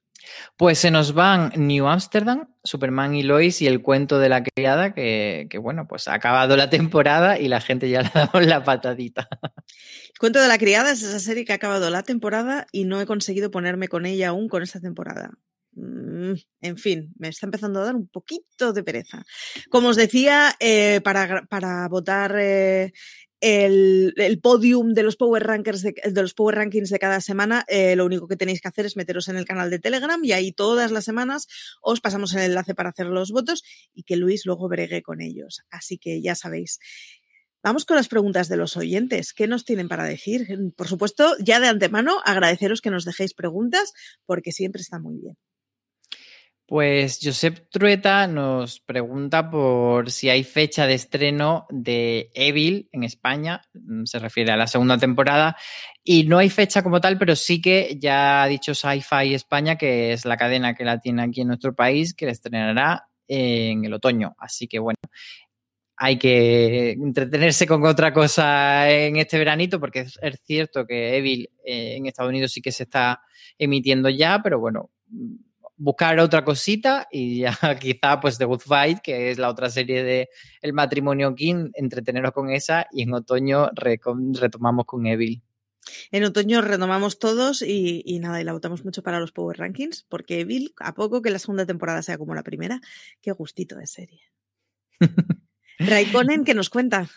[SPEAKER 3] Pues se nos van New Amsterdam, Superman y Lois y el cuento de la criada, que, bueno, pues ha acabado la temporada y la gente ya [LAUGHS] le ha dado la patadita.
[SPEAKER 2] El cuento de la criada es esa serie que ha acabado la temporada y no he conseguido ponerme con ella aún con esta temporada. Mm, en fin, me está empezando a dar un poquito de pereza. Como os decía, eh, para, para, votar eh, el, el, podium de los Power Rankings de, los Power Rankings de cada semana, eh, lo único que tenéis que hacer es meteros en el canal de Telegram y ahí todas las semanas os pasamos el enlace para hacer los votos y que Luis luego bregue con ellos. Así que ya sabéis. Vamos con las preguntas de los oyentes. ¿Qué nos tienen para decir? Por supuesto, ya de antemano, agradeceros que nos dejéis preguntas porque siempre está muy bien.
[SPEAKER 3] Pues Josep Trueta nos pregunta por si hay fecha de estreno de Evil en España, se refiere a la segunda temporada, y no hay fecha como tal, pero sí que ya ha dicho Sci-Fi España, que es la cadena que la tiene aquí en nuestro país, que la estrenará en el otoño. Así que bueno, hay que entretenerse con otra cosa en este veranito, porque es, es cierto que Evil eh, en Estados Unidos sí que se está emitiendo ya, pero bueno, buscar otra cosita y ya [LAUGHS] quizá pues The Good Fight, que es la otra serie de El matrimonio King, entreteneros con esa y en otoño re retomamos con Evil.
[SPEAKER 2] En otoño retomamos todos y, y, nada, y la votamos mucho para los Power Rankings, porque Evil, a poco que la segunda temporada sea como la primera, qué gustito de serie. [LAUGHS] Raikkonen, ¿qué nos cuenta?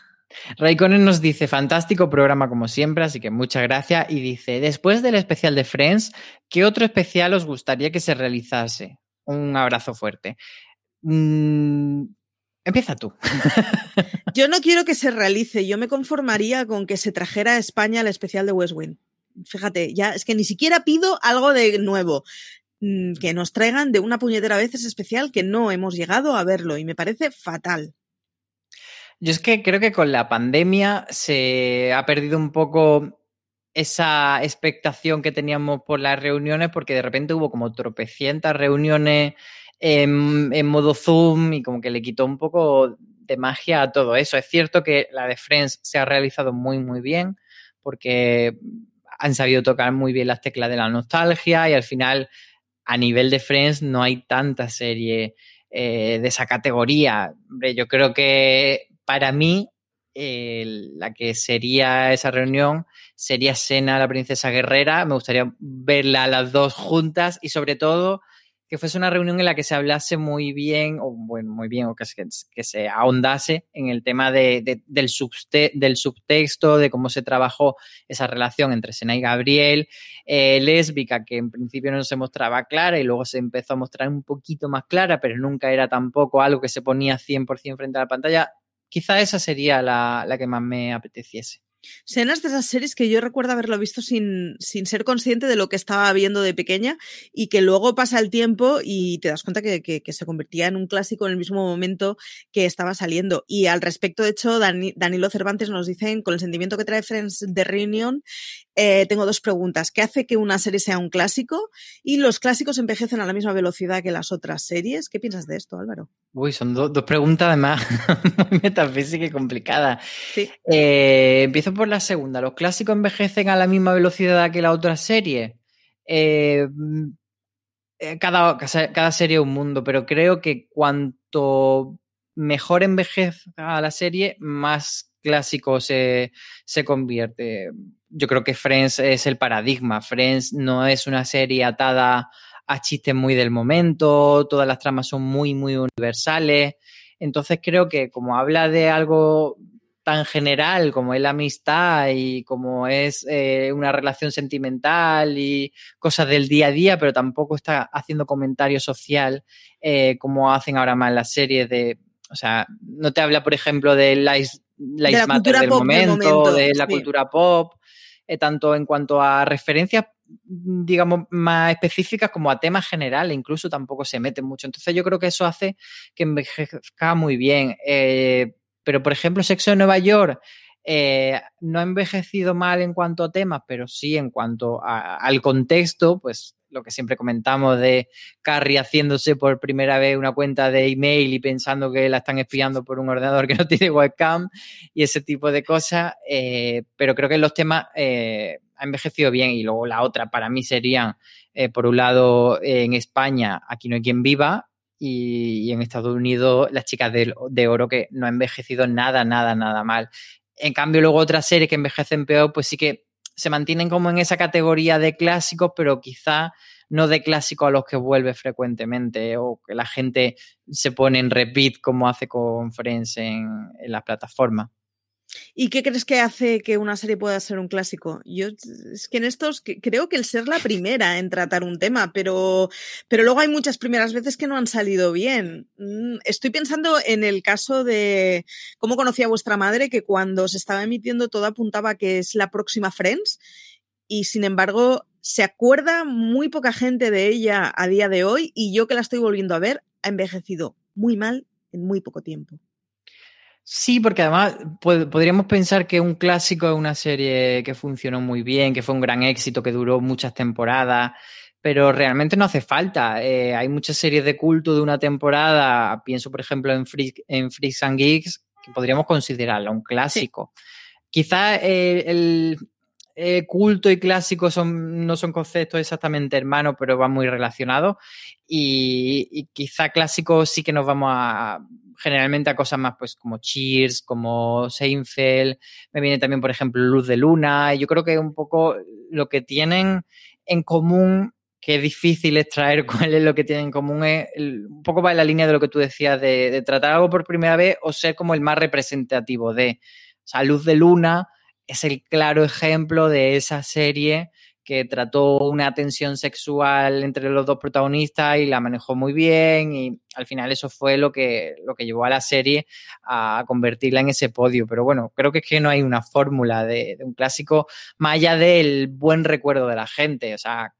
[SPEAKER 3] Raikkonen nos dice, fantástico programa como siempre, así que muchas gracias. Y dice, después del especial de Friends, ¿qué otro especial os gustaría que se realizase? Un abrazo fuerte. Mm, empieza tú. [LAUGHS]
[SPEAKER 2] yo no quiero que se realice, yo me conformaría con que se trajera a España el especial de West Wing. Fíjate, ya es que ni siquiera pido algo de nuevo mm, que nos traigan de una puñetera vez ese especial que no hemos llegado a verlo y me parece fatal.
[SPEAKER 3] Yo es que creo que con la pandemia se ha perdido un poco esa expectación que teníamos por las reuniones, porque de repente hubo como tropecientas reuniones en, modo Zoom y como que le quitó un poco de magia a todo eso. Es cierto que la de Friends se ha realizado muy, muy bien porque han sabido tocar muy bien las teclas de la nostalgia y al final a nivel de Friends no hay tanta serie eh, de esa categoría. Yo creo que para mí eh, la que sería esa reunión sería Sena, la princesa guerrera. Me gustaría verla a las dos juntas y sobre todo que fuese una reunión en la que se hablase muy bien, o bueno, muy bien, o que, se ahondase en el tema de, del, subte, del, subtexto, de cómo se trabajó esa relación entre Sena y Gabriel, eh, lésbica, que en principio no se mostraba clara y luego se empezó a mostrar un poquito más clara, pero nunca era tampoco algo que se ponía 100% frente a la pantalla. Quizá esa sería la, la que más me apeteciese.
[SPEAKER 2] Escenas de esas series que yo recuerdo haberlo visto sin, sin, ser consciente de lo que estaba viendo de pequeña y que luego pasa el tiempo y te das cuenta que, que, se convertía en un clásico en el mismo momento que estaba saliendo. Y al respecto, de hecho, Dani, Danilo Cervantes nos dicen, con el sentimiento que trae Friends de Reunion, eh, tengo dos preguntas. ¿Qué hace que una serie sea un clásico? Y los clásicos envejecen a la misma velocidad que las otras series. ¿Qué piensas de esto, Álvaro?
[SPEAKER 3] Uy, son do, dos preguntas además [LAUGHS] muy metafísicas y complicadas. Sí. Eh, empiezo por la segunda. ¿Los clásicos envejecen a la misma velocidad que la otra serie? Eh, cada, cada serie es un mundo, pero creo que cuanto mejor envejezca la serie, más clásico se, se convierte. Yo creo que Friends es el paradigma. Friends no es una serie atada a chistes muy del momento, todas las tramas son muy, muy universales. Entonces creo que como habla de algo tan general como es la amistad y como es eh, una relación sentimental y cosas del día a día, pero tampoco está haciendo comentario social eh, como hacen ahora más las series de, o sea, no te habla, por ejemplo, de la, la, de la cultura del, pop momento, del momento, de la sí. cultura pop, eh, tanto en cuanto a referencias digamos, más específicas como a temas generales, incluso tampoco se meten mucho. Entonces yo creo que eso hace que envejezca muy bien. Eh, pero, por ejemplo, Sexo en Nueva York eh, no ha envejecido mal en cuanto a temas, pero sí en cuanto a, al contexto, pues lo que siempre comentamos de Carrie haciéndose por primera vez una cuenta de email y pensando que la están espiando por un ordenador que no [LAUGHS] tiene webcam y ese tipo de cosas. Eh, pero creo que los temas eh, ha envejecido bien y luego la otra para mí serían, eh, por un lado, en España, Aquí no hay quien viva. Y, en Estados Unidos, Las chicas de oro, que no ha envejecido nada, nada, nada mal. En cambio, luego otras series que envejecen peor, pues sí que se mantienen como en esa categoría de clásicos, pero quizá no de clásicos a los que vuelve frecuentemente o que la gente se pone en repeat como hace con Friends en, en las plataformas.
[SPEAKER 2] ¿Y qué crees que hace que una serie pueda ser un clásico? Yo es que en estos creo que el ser la primera en tratar un tema, pero, pero luego hay muchas primeras veces que no han salido bien. Mm, estoy pensando en el caso de cómo conocí a vuestra madre, que cuando se estaba emitiendo todo apuntaba que es la próxima Friends, y sin embargo se acuerda muy poca gente de ella a día de hoy, y yo que la estoy volviendo a ver, ha envejecido muy mal en muy poco tiempo.
[SPEAKER 3] Sí, porque además pod podríamos pensar que un clásico es una serie que funcionó muy bien, que fue un gran éxito, que duró muchas temporadas, pero realmente no hace falta. Eh, hay muchas series de culto de una temporada, pienso por ejemplo en, Freak, en Freaks and Geeks, que podríamos considerarla un clásico. Sí. Quizá eh, el, eh, culto y clásico son, no son conceptos exactamente hermanos, pero van muy relacionados. Y, y, quizá clásico sí que nos vamos a generalmente a cosas más pues como Cheers, como Seinfeld. Me viene también, por ejemplo, Luz de Luna. Yo creo que un poco lo que tienen en común que es difícil extraer [LAUGHS] cuál es lo que tienen en común es un poco va en la línea de lo que tú decías de, de, tratar algo por primera vez o ser como el más representativo de. O sea, Luz de Luna es el claro ejemplo de esa serie que trató una tensión sexual entre los dos protagonistas y la manejó muy bien y al final eso fue lo que, lo que llevó a la serie a convertirla en ese podio. Pero bueno, creo que es que no hay una fórmula de, un clásico más allá del buen recuerdo de la gente. O sea,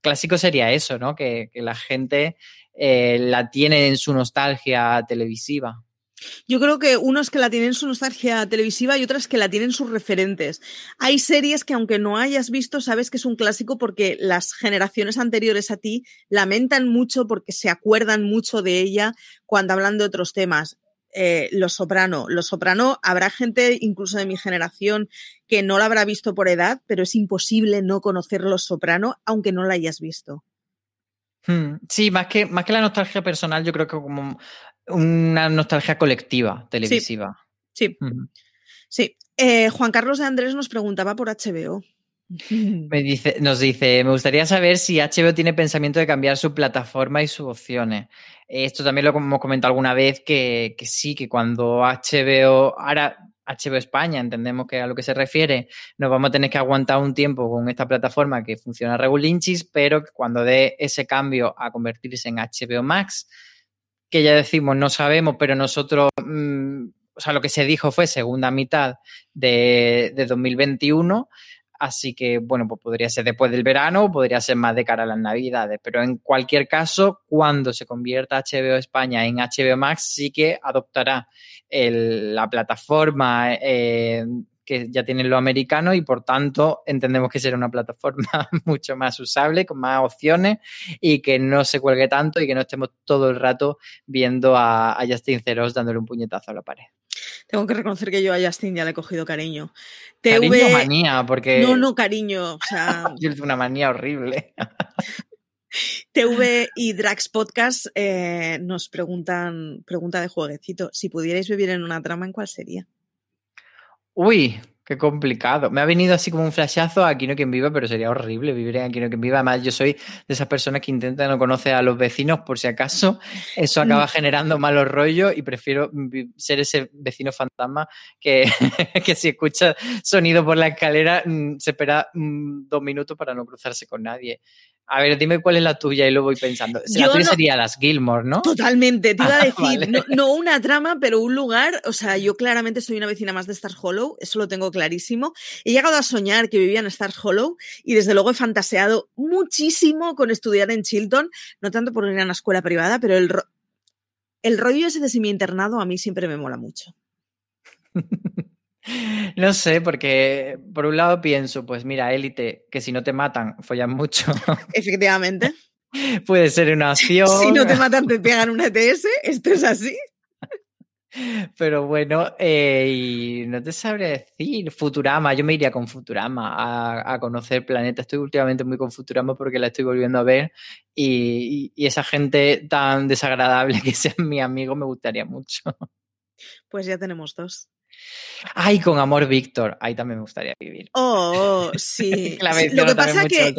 [SPEAKER 3] clásico sería eso, ¿no? Que, que la gente eh, la tiene en su nostalgia televisiva.
[SPEAKER 2] Yo creo que uno es que la tienen su nostalgia televisiva y otras que la tienen sus referentes. Hay series que aunque no hayas visto, sabes que es un clásico porque las generaciones anteriores a ti lamentan mucho porque se acuerdan mucho de ella cuando hablan de otros temas. Eh, Los Soprano. Los Soprano, habrá gente incluso de mi generación que no la habrá visto por edad, pero es imposible no conocer Los Soprano aunque no la hayas visto.
[SPEAKER 3] Hmm, Sí, más que, más que la nostalgia personal, yo creo que como una nostalgia colectiva televisiva.
[SPEAKER 2] Sí, sí. Eh, Juan Carlos de Andrés nos preguntaba por HBO. [LAUGHS]
[SPEAKER 3] Me dice, nos dice, me gustaría saber si HBO tiene pensamiento de cambiar su plataforma y sus opciones. Esto también lo hemos comentado alguna vez, que, que sí, que cuando HBO, ahora HBO España, entendemos que a lo que se refiere, nos vamos a tener que aguantar un tiempo con esta plataforma que funciona regulinchis, pero que cuando dé ese cambio a convertirse en HBO Max, que ya decimos, no sabemos, pero nosotros, mm, o sea, lo que se dijo fue segunda mitad de, de 2021. Así que, bueno, pues podría ser después del verano podría ser más de cara a las navidades. Pero en cualquier caso, cuando se convierta HBO España en HBO Max, sí que adoptará la plataforma eh, que ya tienen los americanos y por tanto entendemos que será una plataforma [LAUGHS] mucho más usable, con más opciones y que no se cuelgue tanto y que no estemos todo el rato viendo a, a Justin Ceros dándole un puñetazo a la pared.
[SPEAKER 2] Tengo que reconocer que yo a Justin ya le he cogido cariño.
[SPEAKER 3] Cariño
[SPEAKER 2] TV...
[SPEAKER 3] manía, porque
[SPEAKER 2] No, no, cariño. O sea, [LAUGHS]
[SPEAKER 3] yo una manía horrible.
[SPEAKER 2] TV y Drax Podcast eh, nos preguntan, pregunta de jueguecito, si pudierais vivir en una trama, ¿en cuál sería?
[SPEAKER 3] Uy, qué complicado. Me ha venido así como un flashazo a Aquí no quien viva, pero sería horrible vivir en Aquí no quien viva. Además, yo soy de esas personas que intentan no conocer a los vecinos por si acaso eso acaba generando malos rollos y prefiero ser ese vecino fantasma que, [LAUGHS] que si escucha sonido por la escalera mm, se espera mm, dos minutos para no cruzarse con nadie. A ver, dime cuál es la tuya y lo voy pensando. La
[SPEAKER 2] Yo
[SPEAKER 3] tuya
[SPEAKER 2] no-
[SPEAKER 3] sería las Gilmore, ¿no?
[SPEAKER 2] Totalmente, te iba a
[SPEAKER 3] Ah, [LAUGHS]
[SPEAKER 2] decir,
[SPEAKER 3] vale.
[SPEAKER 2] no, no una trama, pero un lugar, o sea, yo claramente soy una vecina más de Stars Hollow, eso lo tengo clarísimo. He llegado a soñar que vivía en Stars Hollow y desde luego he fantaseado muchísimo con estudiar en Chilton, no tanto por ir a una escuela privada, pero el, ro- el rollo ese de semi internado a mí siempre me mola mucho. [LAUGHS] [LAUGHS]
[SPEAKER 3] No sé, porque por un lado pienso, pues mira, élite, que si no te matan, follan mucho,
[SPEAKER 2] Efectivamente, [LAUGHS]
[SPEAKER 3] puede ser una opción.
[SPEAKER 2] si no te matan te pegan un ETS, esto es así. [LAUGHS]
[SPEAKER 3] Pero bueno, eh, y no te sabré decir. Futurama, yo me iría con Futurama a, a conocer planeta. Estoy últimamente muy con Futurama porque la estoy volviendo a ver y, y- y esa gente tan desagradable que sean mi amigo me gustaría mucho.
[SPEAKER 2] Pues ya tenemos dos.
[SPEAKER 3] Ay, con Amor Víctor, ahí también me gustaría vivir.
[SPEAKER 2] Oh, sí. [LAUGHS]
[SPEAKER 3] La
[SPEAKER 2] Sí, Lo que pasa que,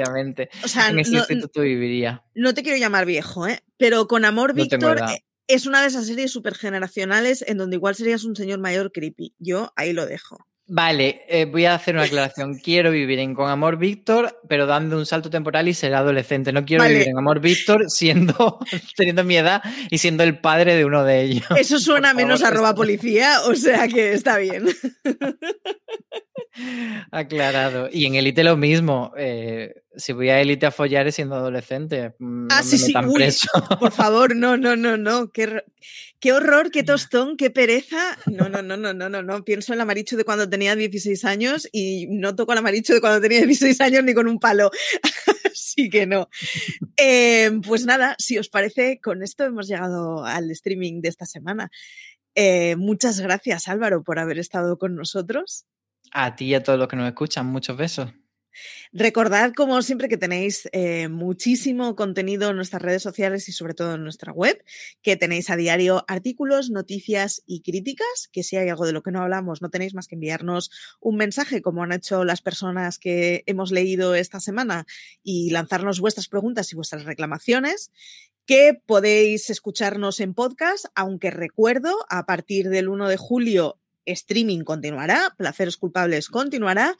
[SPEAKER 2] o sea,
[SPEAKER 3] En ese
[SPEAKER 2] no,
[SPEAKER 3] instituto viviría.
[SPEAKER 2] no te quiero llamar viejo, ¿eh? Pero con Amor
[SPEAKER 3] No
[SPEAKER 2] Víctor eh, es una de esas series supergeneracionales en donde igual serías un señor mayor creepy. Yo ahí lo dejo.
[SPEAKER 3] Vale, eh, voy a hacer una aclaración. [LAUGHS] Quiero vivir en Con Amor Víctor, pero dando un salto temporal y ser adolescente. No quiero
[SPEAKER 2] Vale.
[SPEAKER 3] vivir en Amor Víctor siendo, [LAUGHS] teniendo mi edad y siendo el padre de uno de ellos.
[SPEAKER 2] Eso [LAUGHS] suena
[SPEAKER 3] favor,
[SPEAKER 2] menos arroba policía, o sea que está bien.
[SPEAKER 3] Aclarado. Y en Elite lo mismo. eh, si voy a Elite a follar es siendo adolescente. mm,
[SPEAKER 2] Ah, sí, sí, uy. Por favor, no, no, no, no. Qué, qué horror, qué tostón, qué pereza. No, no, no, no, no, no, no. Pienso en la Marichu de cuando tenía 16 años y no toco a la Marichu de cuando tenía 16 años ni con un palo. [LAUGHS] Así que no. Eh, pues nada, si os parece, con esto hemos llegado al streaming de esta semana. Eh, muchas gracias, Álvaro, por haber estado con nosotros.
[SPEAKER 3] A ti y a todos los que nos escuchan, muchos besos.
[SPEAKER 2] Recordad, como siempre, que tenéis eh, muchísimo contenido en nuestras redes sociales y sobre todo en nuestra web, que tenéis a diario artículos, noticias y críticas, que si hay algo de lo que no hablamos, no tenéis más que enviarnos un mensaje, como han hecho las personas que hemos leído esta semana, y lanzarnos vuestras preguntas y vuestras reclamaciones que podéis escucharnos en podcast, aunque recuerdo, a partir del 1 de julio, streaming continuará, Placeres Culpables continuará,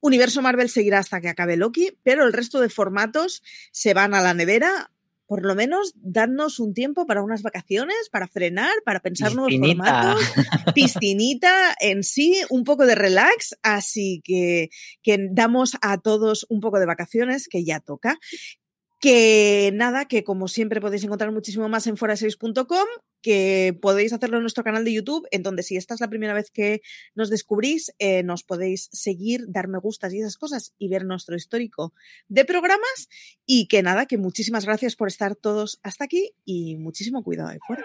[SPEAKER 2] Universo Marvel seguirá hasta que acabe Loki, pero el resto de formatos se van a la nevera. Por lo menos, dadnos un tiempo para unas vacaciones, para frenar, para pensar nuevos formatos, [LAUGHS] piscinita en sí, un poco de relax, así que, que damos a todos un poco de vacaciones, que ya toca. Que nada, que como siempre podéis encontrar muchísimo más en fuera6.com que podéis hacerlo en nuestro canal de YouTube, en donde si esta es la primera vez que nos descubrís, eh, nos podéis seguir, dar me gustas y esas cosas y ver nuestro histórico de programas. Y que nada, que muchísimas gracias por estar todos hasta aquí y muchísimo cuidado ahí fuera.